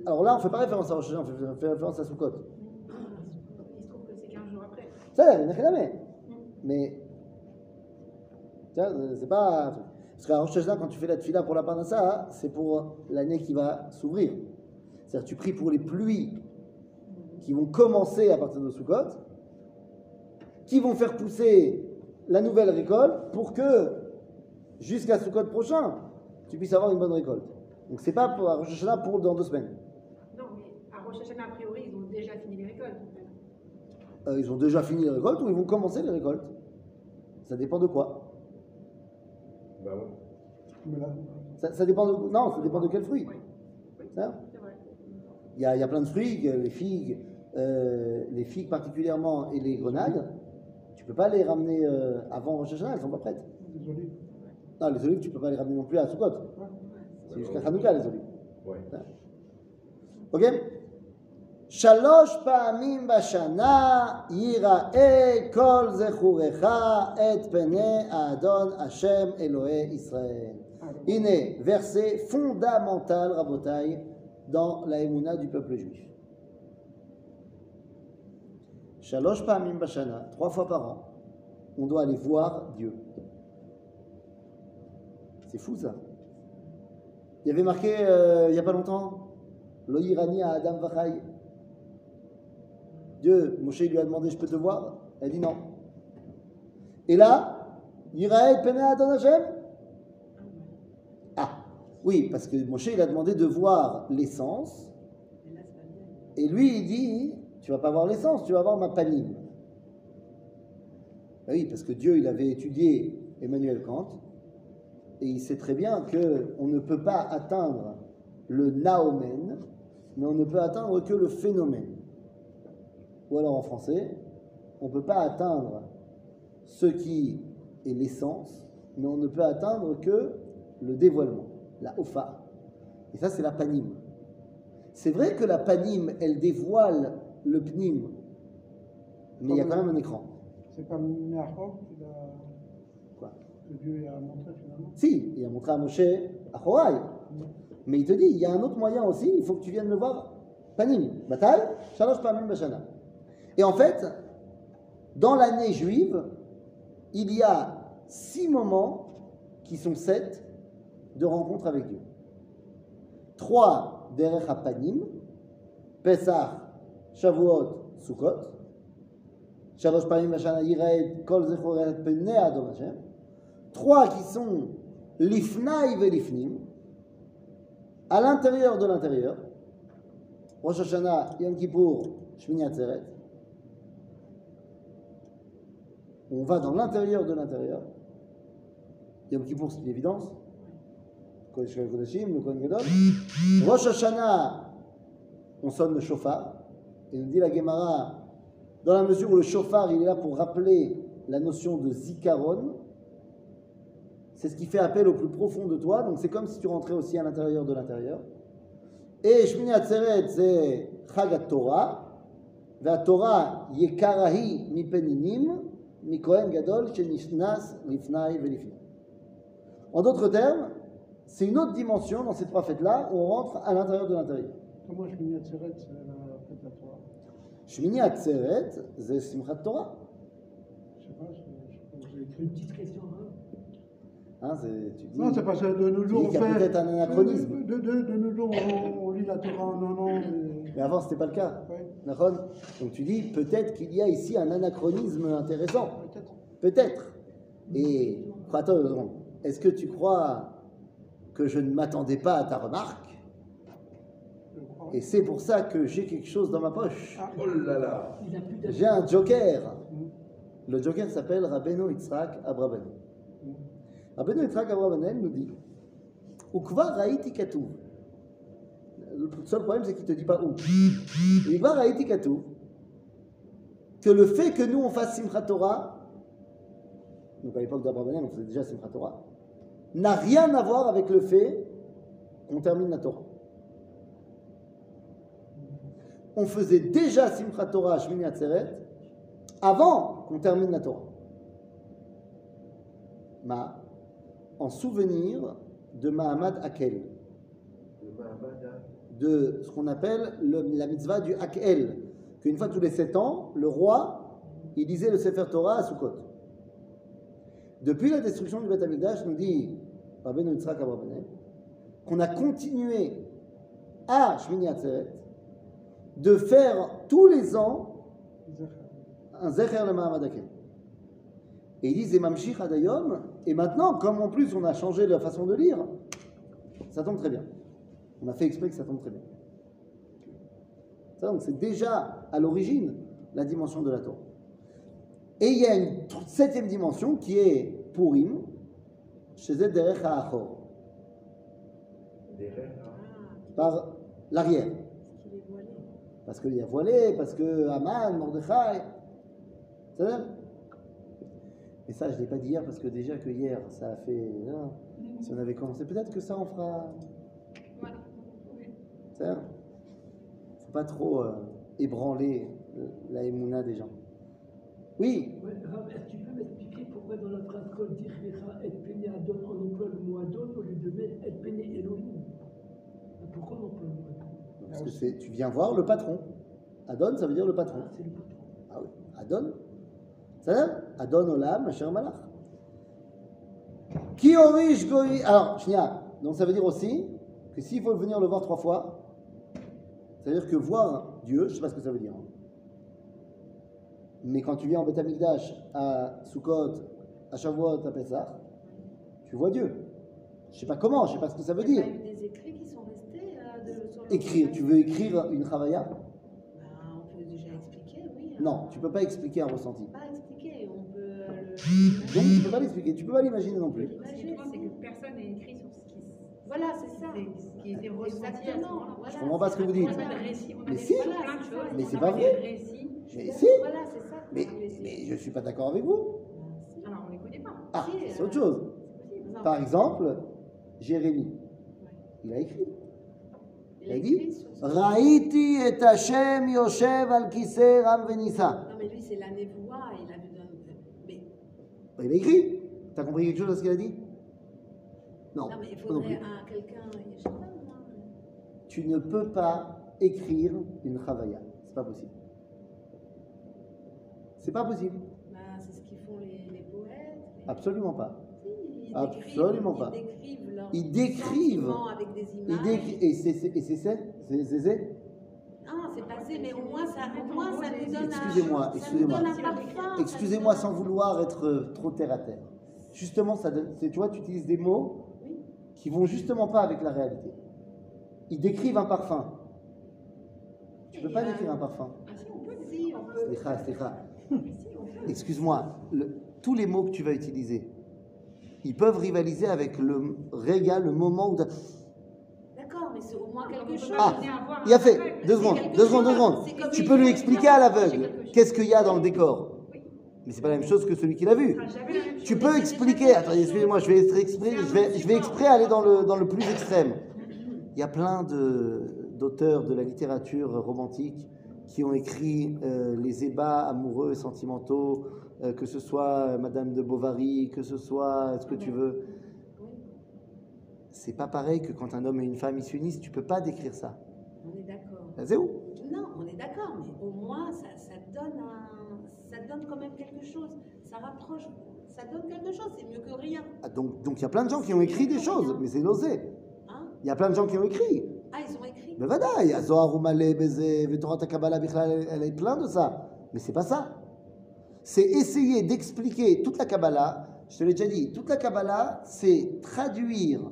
Alors là, on ne fait pas référence à Rosh on fait- référence à Sukkot. Il se trouve que c'est 15 jours après. Ça, il n'y a rien à. Mais, tiens, euh, c'est pas. Parce qu'à Rosh quand tu fais la tfila pour la Parnassa, c'est pour l'année qui va s'ouvrir. C'est-à-dire, tu pries pour les pluies qui vont commencer à partir de Sukkot, qui vont faire pousser la nouvelle récolte pour que, jusqu'à Sukkot prochain, tu puisses avoir une bonne récolte. Donc, c'est pas pour à Rosh Hashanah pour dans deux semaines. Non, mais à Rosh Hashanah, a priori, ils ont déjà fini les récoltes. Euh, ils ont déjà fini les récoltes ou ils vont commencer les récoltes? Ça dépend de quoi? Bah ouais. Mais là, Ça, ça dépend de non, ça dépend de quel fruit. Ça C'est vrai. Il y, a, il y a plein de fruits, les figues, euh, les figues particulièrement et les grenades. Tu peux pas les ramener euh, avant Rosh Hashanah, elles sont pas prêtes. désolé. Non, les olives, tu peux pas les ramener non plus à Sukkot. C'est jusqu'à Hanouka les olives. Hein? Ok? Shalosh pa'amim bashana yira'e kol zechurecha et pene Adon Hashem Elohe Israël. Iné, verset fondamental, Rabotai, dans la émouna du peuple juif. Shalosh pa'amim bashana, trois fois par an, on doit aller voir Dieu. C'est fou ça. Il y avait marqué euh, il n'y a pas longtemps, Lo Irani à Adam Vachai. Dieu, Moshe lui a demandé Je peux te voir? Elle dit non. Et là, Yiraed Pene Adon Hashem? Oui, parce que Moshe, il a demandé de voir l'essence. Et lui, il dit, tu vas pas voir l'essence, tu vas voir ma panime. Ben oui, parce que Dieu, il avait étudié Emmanuel Kant, et il sait très bien que on ne peut pas atteindre le naomen, mais on ne peut atteindre que le phénomène. Ou alors en français, on ne peut pas atteindre ce qui est l'essence, mais on ne peut atteindre que le dévoilement, la ofa. Et ça, c'est la panime. C'est vrai que la panime, elle dévoile le pnim, mais il y a quand même un écran. C'est pas Meachor qui l'a. Quoi que Dieu a montré. Si, il a montré à Moshe à Horaï. Mais il te dit, il y a un autre moyen aussi, il faut que tu viennes me voir. Panim, Batal, Shalosh Pamim Bashana. Et en fait, dans l'année juive, il y a six moments qui sont sept de rencontres avec Dieu. Trois derech Panim, Pesach, Shavuot, Sukkot. Shalosh Pamim Bashana Yireid, Kol Zechoret Adom Hashem. Trois qui sont l'ifnaï et l'ifnim, à l'intérieur de l'intérieur. Rosh Hashanah, Yom Kippour, Shmini Atzeret. On va dans l'intérieur de l'intérieur. Yom Kippour, c'est une évidence. Kodesh le Kohen. Rosh Hashanah, on sonne le chauffard. Et nous dit la Gemara, dans la mesure où le chauffard, il est là pour rappeler la notion de zikaron, c'est ce qui fait appel au plus profond de toi. Donc c'est comme si tu rentrais aussi à l'intérieur de l'intérieur. Et Shmini Atzeret, c'est Chagat Torah. La Torah yekarahi mi peninim, mi kohen gadol, shenishnas lifnai velifnai. En d'autres termes, c'est une autre dimension dans ces trois fêtes-là où on rentre à l'intérieur de l'intérieur. Comment à Tseret, c'est la fête de la Torah? Shmini Atzeret, c'est Simchat Torah. Je sais pas, j'ai Une écrit. petite question. Hein. C'est- tu dis, Non, c'est parce que de nos jours, on qu'il y a fait. peut-être un anachronisme. De, de, de, de nos jours, on, on lit la Torah en un an. Mais avant, ce n'était pas le cas. Donc tu dis peut-être qu'il y a ici un anachronisme intéressant. peut-être. Peut-être. Et est-ce que tu crois que je ne m'attendais pas à ta remarque? Et c'est pour ça que j'ai quelque chose dans ma poche. Ah, Oh là là. J'ai un joker. Mm. Le joker s'appelle Rabbeinu Yitzhak Abrabanel. Rabbeinu Yitzhak Abrabanel nous dit Raïti. Le seul problème, c'est qu'il ne te dit pas où. Raïti. Que le fait que nous on fasse Simchat Torah, donc à l'époque d'Abrabanel, on faisait déjà Simchat Torah, n'a rien à voir avec le fait qu'on termine la Torah. On faisait déjà Simchat Torah Shmini Atzeret avant qu'on termine la Torah. Ma, en souvenir de Mahamad Akel, de ce qu'on appelle le- la mitzvah du Akel, qu'une fois tous les sept ans, le roi, il lisait le Sefer Torah à Sukkot. Depuis la destruction du Beth Amikdash, nous dit qu'on a continué à Shmini Atzeret de faire tous les ans un Zecher le Mahamad Akel. Et ils disent Mamshich Adayom, et maintenant, comme en plus on a changé la façon de lire, ça tombe très bien. On a fait exprès que ça tombe très bien. Ça, donc c'est déjà à l'origine la dimension de la Torah. Et il y a une septième dimension qui est Purim, chez Derech HaAchor, par l'arrière. Parce qu'il est voilé. Parce qu'il y a voilé, parce que Haman, Mordechai. C'est ça Et ça, je ne l'ai pas dit hier parce que déjà que hier, ça a fait. non, si on avait commencé, peut-être que ça en fera. Oui. Ça ne faut pas trop euh, ébranler la émouna des gens. Oui, Ouais, Rav, est-ce que tu peux m'expliquer pourquoi dans la phrase Kol Tichrecha et Pene Adon, on emploie le mot Adon au lieu de mettre Et Pene Elohim Pourquoi on emploie le mot Adon parce que c'est, tu viens voir le patron. Adon, ça veut dire le patron. Ah, C'est le patron. Ah oui, Adon. Ça dire Adon Olam, Asher Malach. Qui orish goy. Alors, Shnia, donc ça veut dire aussi que s'il faut venir le voir trois fois, ça veut dire que voir Dieu, je ne sais pas ce que ça veut dire. hein. Mais quand tu viens en Beth à Sukkot, à Shavuot, à Pessah, tu vois Dieu. Je sais pas comment, je sais pas ce que ça veut Il y dire. a des écrits qui sont restés euh, de, sur le Écrire, tu veux écrire une Chavaya? Ben, On peut déjà expliquer, oui. Non, tu peux pas expliquer un ressenti. Pas Donc tu le. peux pas l'expliquer, tu peux pas l'imaginer non plus. Étonnant, c'est que personne n'a écrit sur ce qui, Voilà, c'est ça. ce qui était ressenti à ce Exactement. moment-là. Voilà, Je comprends pas ce que vous dites. Mais si. plein de choses. Mais c'est pas vrai. Mais si, Voilà, c'est ça. mais, mais je suis pas d'accord avec vous. Alors, on ne les connaît pas. Ah, Si, c'est euh, autre chose. Non. Par exemple, Jérémie, il a écrit. Il a Il a dit Raïti et Hashem Yoshev al Kiseh Ram Venissa. Non, mais lui, c'est la névoie, il a vu d'un. Mais, Il a écrit. T'as compris quelque chose à ce qu'il a dit? Non, non, mais il faudrait un quelqu'un. Tu ne peux pas écrire une Chavaya. C'est pas possible. C'est pas possible. Ben, c'est ce qu'ils font les, les poètes. Absolument pas. Si, ils Absolument décrivent- pas. Ils décrivent leurs Ils décrivent. avec des images. c'est c'est- et c'est c'est- c'est- c'est- c'est- Ah, c'est passé, mais au moins ça, au moins, ça nous donne un. Excusez-moi, excusez-moi. Excusez-moi sans vouloir être trop terre à terre. Justement, ça donne, c'est- tu vois, tu utilises des mots qui vont justement pas avec la réalité. Ils décrivent un parfum. Tu peux pas décrire un parfum. Si, on peut. Si, on peut. Slicha, slicha. Si, on peut. Excuse-moi, le- tous les mots que tu vas utiliser, ils peuvent rivaliser avec le régal, le moment où. Mais c'est au moins On quelque chose. Ah, Il a fait, deux secondes, deux secondes, deux secondes. Tu peux lui expliquer à l'aveugle qu'est-ce qu'il y a dans le décor. Mais c'est pas la même chose que celui qu'il a vu. Ce sera jamais la même Tu peux expliquer, attendez, excusez-moi, je vais exprès, je vais, je vais exprès aller dans le, dans le plus extrême. Il y a plein de- d'auteurs de la littérature romantique qui ont écrit euh, les ébats amoureux et sentimentaux, euh, que ce soit Madame de Bovary, que ce soit ce que tu veux c'est pas pareil que quand un homme et une femme ils s'unissent. Tu peux pas décrire ça. On est d'accord. Ah, c'est où? Non, on est d'accord, mais au moins ça, ça donne un, ça donne quand même quelque chose. Ça rapproche, ça donne quelque chose. C'est mieux que rien. Ah, donc, donc il y a plein de gens qui ont écrit des choses, mais c'est osé. Hein il y a plein de gens qui ont écrit. Ah, ils ont écrit. Mais voilà, il y a Zohar Oumalé, Bézé, Vetorat Kabbalah, elle est plein de ça. Mais c'est pas ça. C'est essayer d'expliquer toute la Kabbalah. Je te l'ai déjà dit, toute la Kabbalah, c'est traduire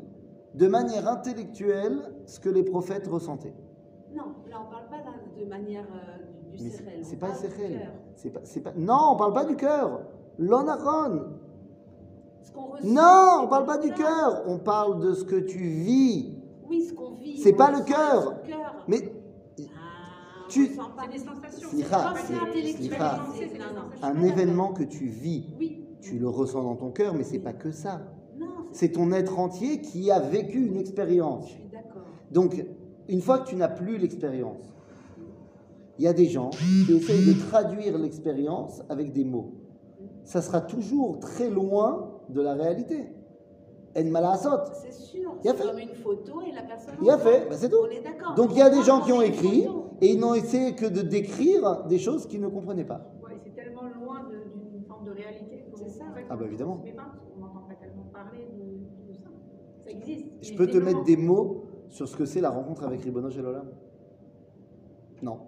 de manière intellectuelle ce que les prophètes ressentaient. Non, là on parle pas de manière euh, du, du c'est- pas. C'est pas, c'est pas, non, on parle pas du cœur. L'onaron. Ce qu'on ressent, Non, on parle pas du cœur. On parle de ce que tu vis. Oui, ce qu'on vit. C'est pas le cœur. Mais Ah, tu-. C'est des sensations. Un événement que tu vis, Oui. tu le ressens dans ton cœur, mais c'est pas que ça. C'est- ton être entier qui a vécu une expérience. je suis d'accord. Donc, une fois que tu n'as plus l'expérience, il y a des gens qui essayent de traduire l'expérience avec des mots. Ça sera toujours très loin de la réalité. En malasot. C'est sûr. Il a C'est fait. comme une photo et la personne. Il a fait, bah, c'est tout. On est d'accord. Donc il y a des gens qui ont écrit et ils n'ont essayé que de décrire des choses qu'ils ne comprenaient pas. Ouais, c'est tellement loin d'une forme de réalité. C'est ça. Ah bah, évidemment. pas tellement parler de, de ça. Ça existe. Je peux te mettre des mots sur ce que c'est la rencontre avec Ribono Shelolam Non.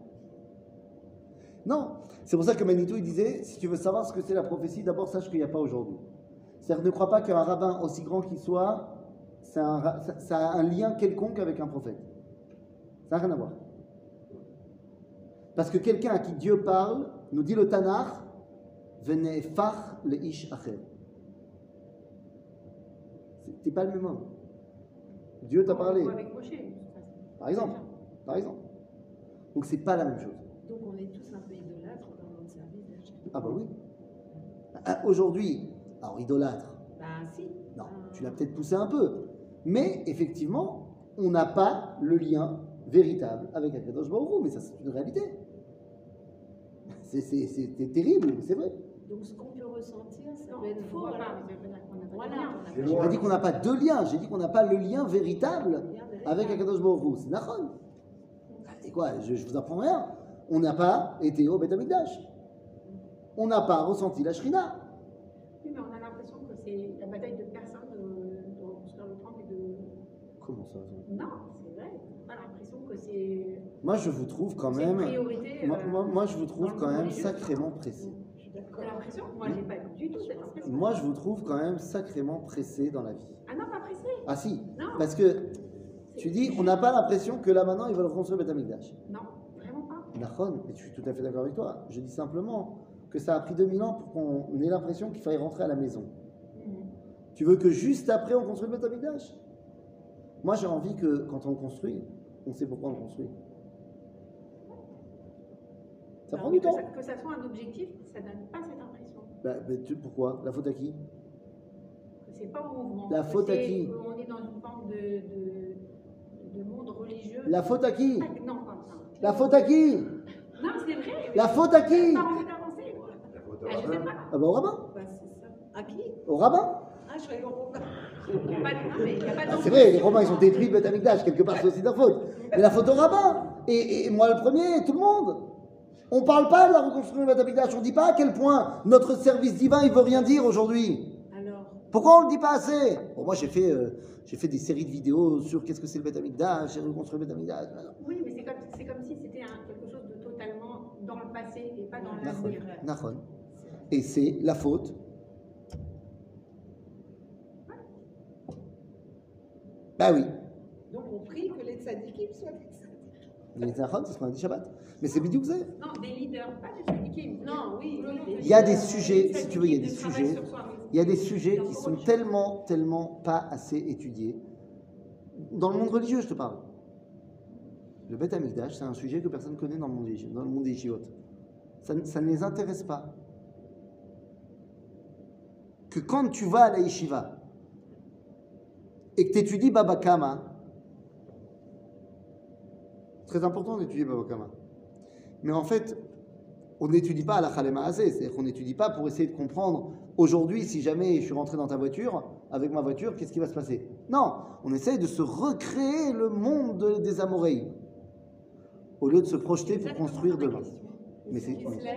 Non. C'est pour ça que Manitou il disait si tu veux savoir ce que c'est la prophétie, d'abord sache qu'il n'y a pas aujourd'hui. C'est-à-dire ne crois pas qu'un rabbin, aussi grand qu'il soit, ça a, un, ra- ça- ça a un lien quelconque avec un prophète. Ça n'a rien à voir. Parce que quelqu'un à qui Dieu parle, nous dit le Tanakh, venez far le ish acher. T'es pas le même homme. Dieu t'a parlé. avec Moshe. Par exemple. Par exemple. Donc c'est pas la même chose. Donc on est tous un peu idolâtres dans notre service. Ah bah oui. Ah, Aujourd'hui, alors idolâtre, Bah si. non, Euh, tu l'as peut-être poussé un peu. Mais effectivement, on n'a pas le lien véritable avec Akadosh Baruch mais ça c'est une réalité. C'est- terrible, c'est vrai. Donc ce qu'on peut ressentir, ça Non, peut être on faux. Voilà. lien. on a C'est dit qu'on n'a pas de lien, j'ai dit qu'on n'a pas le lien véritable avec Akadosh Hu. C'est Nachon. Et quoi, je, je vous apprends rien. On n'a pas été au Beth Amikdash. On n'a pas ressenti la Shrina. Oui, mais on a l'impression que c'est la bataille de personnes de reconstruire le temple et de. Comment ça Non, c'est vrai. On a l'impression que c'est Moi, je vous trouve quand c'est une même. priorité. Moi, euh, moi- moi, je vous trouve quand même sacrément pressé. T'as l'impression Moi, j'ai pas du tout cette impression. Moi, je vous trouve quand même sacrément pressé dans la vie. Ah non, pas pressé. Ah si, Non. parce que tu dis, on n'a pas l'impression que là maintenant ils veulent reconstruire le Beth Amikdash. Non, vraiment pas. Nachon, et je suis tout à fait d'accord avec toi. Je dis simplement que ça a pris 2000 ans pour qu'on ait l'impression qu'il fallait rentrer à la maison. Tu veux que juste après on construise le Beth Amikdash Moi j'ai envie que quand on construit, on sait pourquoi on construit. Ça prend du que temps. ça, que ça soit un objectif, ça donne pas cette impression. Bah, tu- pourquoi? La faute à qui? C'est pas au mouvement. La faute à qui? On est dans une forme de, de, de monde religieux. La faute à qui? Ah, Non, pas ça. La faute à qui? Non, c'est vrai. La faute à qui? Pas envie d'avancer. La photo Ah, je sais pas. Ah bah au rabbin Bah, c'est ça. À qui? Au rabbin Ah, je croyais au de. Ah, de- C'est vrai, les Romains ils ont détruit le Beth quelque part c'est aussi de leur faute. Mais la faute au rabbin et, et moi le premier, tout le monde. On parle pas de la reconstruction du Beth on dit pas à quel point notre service divin il veut rien dire aujourd'hui. Alors, Pourquoi on le dit pas assez? Bon, moi j'ai fait, euh, j'ai fait des séries de vidéos sur qu'est-ce que c'est le Beth j'ai reconstruit le Beth. Oui, mais c'est comme, c'est comme si c'était un- quelque chose de totalement dans le passé et pas dans l'avenir. Et c'est la faute. Bah oui. donc on prie que les tzadikim soient. Les Nachon, c'est ce qu'on a dit Shabbat. Mais c'est Bidou Non, des leaders, pas des tzadikim. Non, oui, Il y a des sujets, si tu veux, il y a des sujets. Il y a des sujets qui sont tellement, tellement pas assez étudiés. Dans le monde religieux, je te parle. Le Beth Amikdash, c'est un sujet que personne ne connaît dans le monde des, dans le monde des Shiot. Ça, ne- ça ne les intéresse pas. Que quand tu vas à la yeshiva et que tu étudies Baba Kama, c'est très important d'étudier Baba Kama. Mais en fait, on n'étudie pas la Khalema Azé, c'est-à-dire qu'on n'étudie pas pour essayer de comprendre aujourd'hui, si jamais je suis rentré dans ta voiture, avec ma voiture, qu'est-ce qui va se passer? Non, on essaye de se recréer le monde de- des Amoreilles, au lieu de se projeter pour construire demain. Mais c'est- aujourd'hui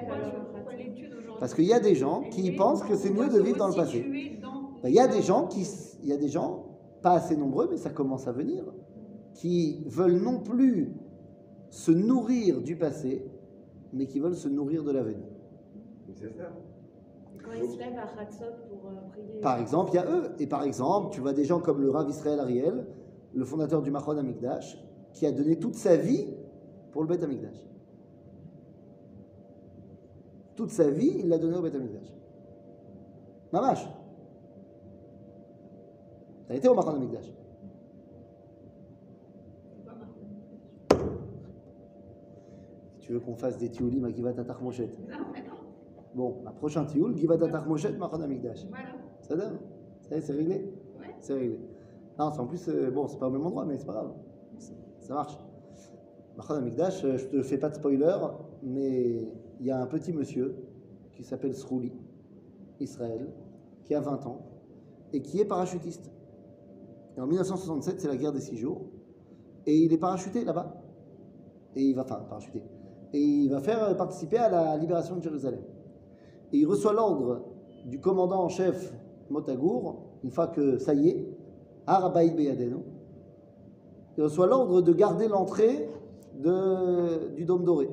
Parce qu'il y a des gens qui pensent que c'est mieux de vivre dans le passé. Ben, Il y a des gens qui, il y a des gens, pas assez nombreux, mais ça commence à venir, qui veulent non plus se nourrir du passé, mais qui veulent se nourrir de l'avenir. C'est ça. Quand ils se lèvent à Hatzot pour euh, prier. Par exemple, il y a eux. Et par exemple, tu vois des gens comme le Rav Israël Ariel, le fondateur du Machon Amikdash, qui a donné toute sa vie pour le Beth Amikdash. Toute sa vie, il l'a donné au Beth Amikdash. Mamash. T'as été au Machon Amikdash. Tu veux qu'on fasse des tioulim à Givat Moshet. Bon, un prochain tioul, Givat Moshet, Machon Amikdash. Voilà. Ça donne Ça y est, c'est réglé? C'est réglé. Non, c'est en plus, euh, bon, c'est pas au même endroit, mais c'est pas grave. Ça- marche. Machon Amikdash, euh, je te fais pas de spoiler, mais il y a un petit monsieur qui s'appelle Srouli, Israël, qui a 20 ans, et qui est parachutiste. Et en 1967, c'est la guerre des six jours, et il est parachuté là-bas. Et il va, enfin, parachuté. Et il va faire euh, participer à la libération de Jérusalem. Et il reçoit l'ordre du commandant en chef Motagour, une fois que ça y est, Arabaïd Beyadeno, il reçoit l'ordre de garder l'entrée du dôme doré.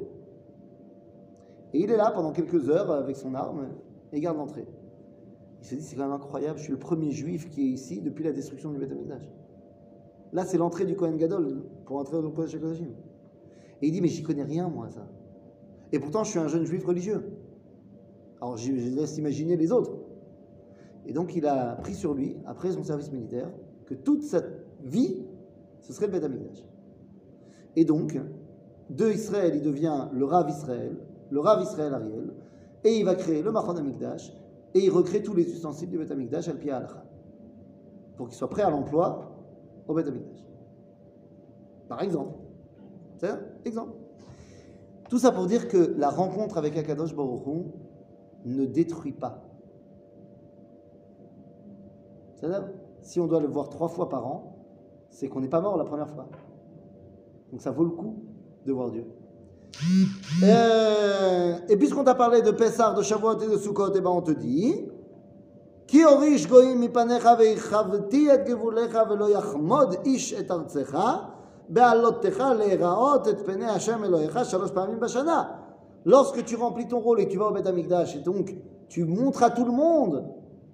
Et il est là pendant quelques heures avec son arme et garde l'entrée. Il se dit, c'est quand même incroyable, je suis le premier juif qui est ici depuis la destruction du Beth. Là, c'est l'entrée du Kohen Gadol pour entrer dans le Kodesh HaKodashim. Et il dit, mais j'y connais rien, moi, ça. Et pourtant, je suis un jeune juif religieux. Alors, je laisse imaginer les autres. Et donc, il a pris sur lui, après son service militaire, que toute sa vie, ce serait le Beth Amikdash. Et donc, de Israël, il devient le Rav Israël, le Rav Israël Ariel, et il va créer le Machon Amikdash, et il recrée tous les ustensiles du Beth al Pia Halacha, pour qu'il soit prêt à l'emploi au Beth Amikdash. Par exemple. Exemple. Tout ça pour dire que la rencontre avec Akadosh Baruch ne détruit pas. C'est-à-dire, si on doit le voir trois fois par an, c'est qu'on n'est pas mort la première fois. Donc ça vaut le coup de voir Dieu. Euh, et puisqu'on t'a parlé de Pessah, de Shavuot et de Sukkot, et ben on te dit et ish et Lorsque tu remplis ton rôle et tu vas au Beth Amikdash, et donc tu montres à tout le monde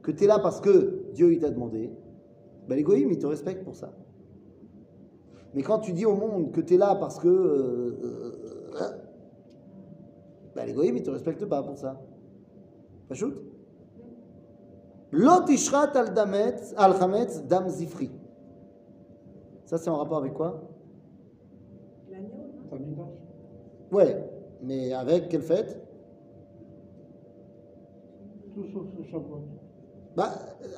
que tu es là parce que Dieu il t'a demandé, ben les goïms, ils te respectent pour ça. Mais quand tu dis au monde que tu es là parce que. Euh, euh, hein, ben les goïms, ils te respectent pas pour ça. Pachout L'otishrat al-damet, al-chametz, dam zifri. Ça, c'est en rapport avec quoi? Ouais, mais avec quelle fête? Tout sauf le Shavuot. bah,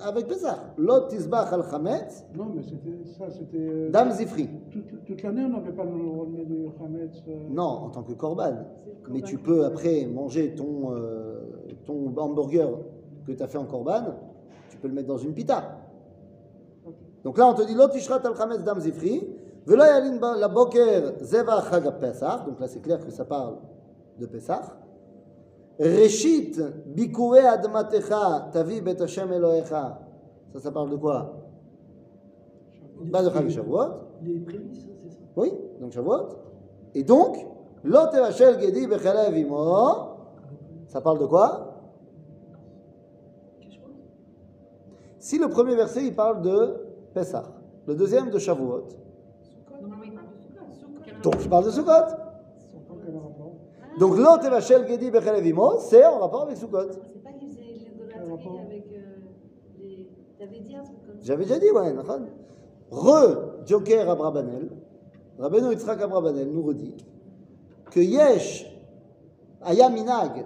Avec Pessah. Lot tisbach al chametz Non, mais c'était ça, c'était. euh, dam zifri. Toute, toute l'année, on n'avait pas le droit de mettre du Hametz. euh, Non, en tant que korban. Mais tu peux après manger ton, euh, ton hamburger que tu as fait en korban, tu peux le mettre dans une pita. Donc là, on te dit Lot ishrat al chametz dam zifri, velo yalin ba- la boker zeva chag pesach. Donc là, c'est clair que ça parle de Pesach. Reshit bikure admatecha tavi bet Hashem Elohecha. Ça, ça parle de quoi? Bah, de Chag Shavuot. Les prémices, c'est ça? Oui, donc Shavuot. Et donc, Lot Evachel Gedi Bechalev Imo, ça parle de quoi? Si le premier verset, il parle de Pessah, le deuxième de Shavuot, Normalement, il parle de Sukkot. Donc il parle de Sukkot. Donc Lot Evachel Gedi Bechalev Imo, c'est en rapport avec Sukkot. J'avais déjà dit, ouais, d'accord Re, Joker Abrabanel, Rabbeinu Yitzhak Abrabanel nous redit que Yesh, Aya Minag,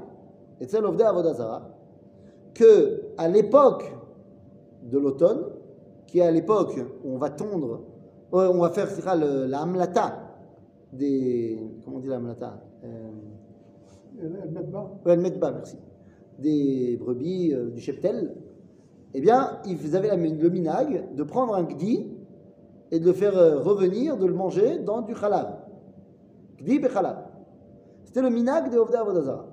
et Ovdei Avodazara, que à l'époque de l'automne, qui est à l'époque où on va tondre, euh, on va faire le, la hamlata des. Comment on dit la hamlata Euh, le metba, merci. Des brebis euh, du cheptel. Eh bien, ils avaient la- le minag de prendre un gdi et de le faire euh, revenir, de le manger dans du halal. Gdi be halal. C'était le minag de Ovda Avodazara.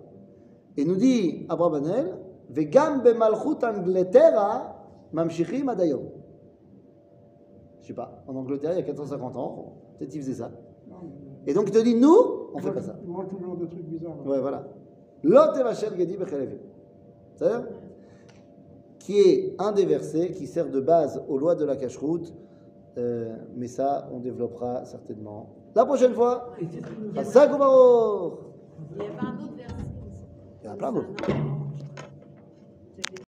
Et nous dit Abrabanel, Vegam be malchut Angleterra mamshichim adayom. Je sais pas, en Angleterre, il y a 450 ans, peut-être ils faisaient ça. Et donc il te dit, nous, on Ils fait pas ça. Ils mangent toujours des trucs bizarres. hein. Ouais, voilà. Lot Evachel Gedi. C'est-à-dire Qui est un des versets qui sert de base aux lois de la cache-route, euh, mais ça, on développera certainement la prochaine fois. Et c'est ce que nous Chazak u'baruch. Il y avait un autre verset. aussi. Il y en a plein d'autres.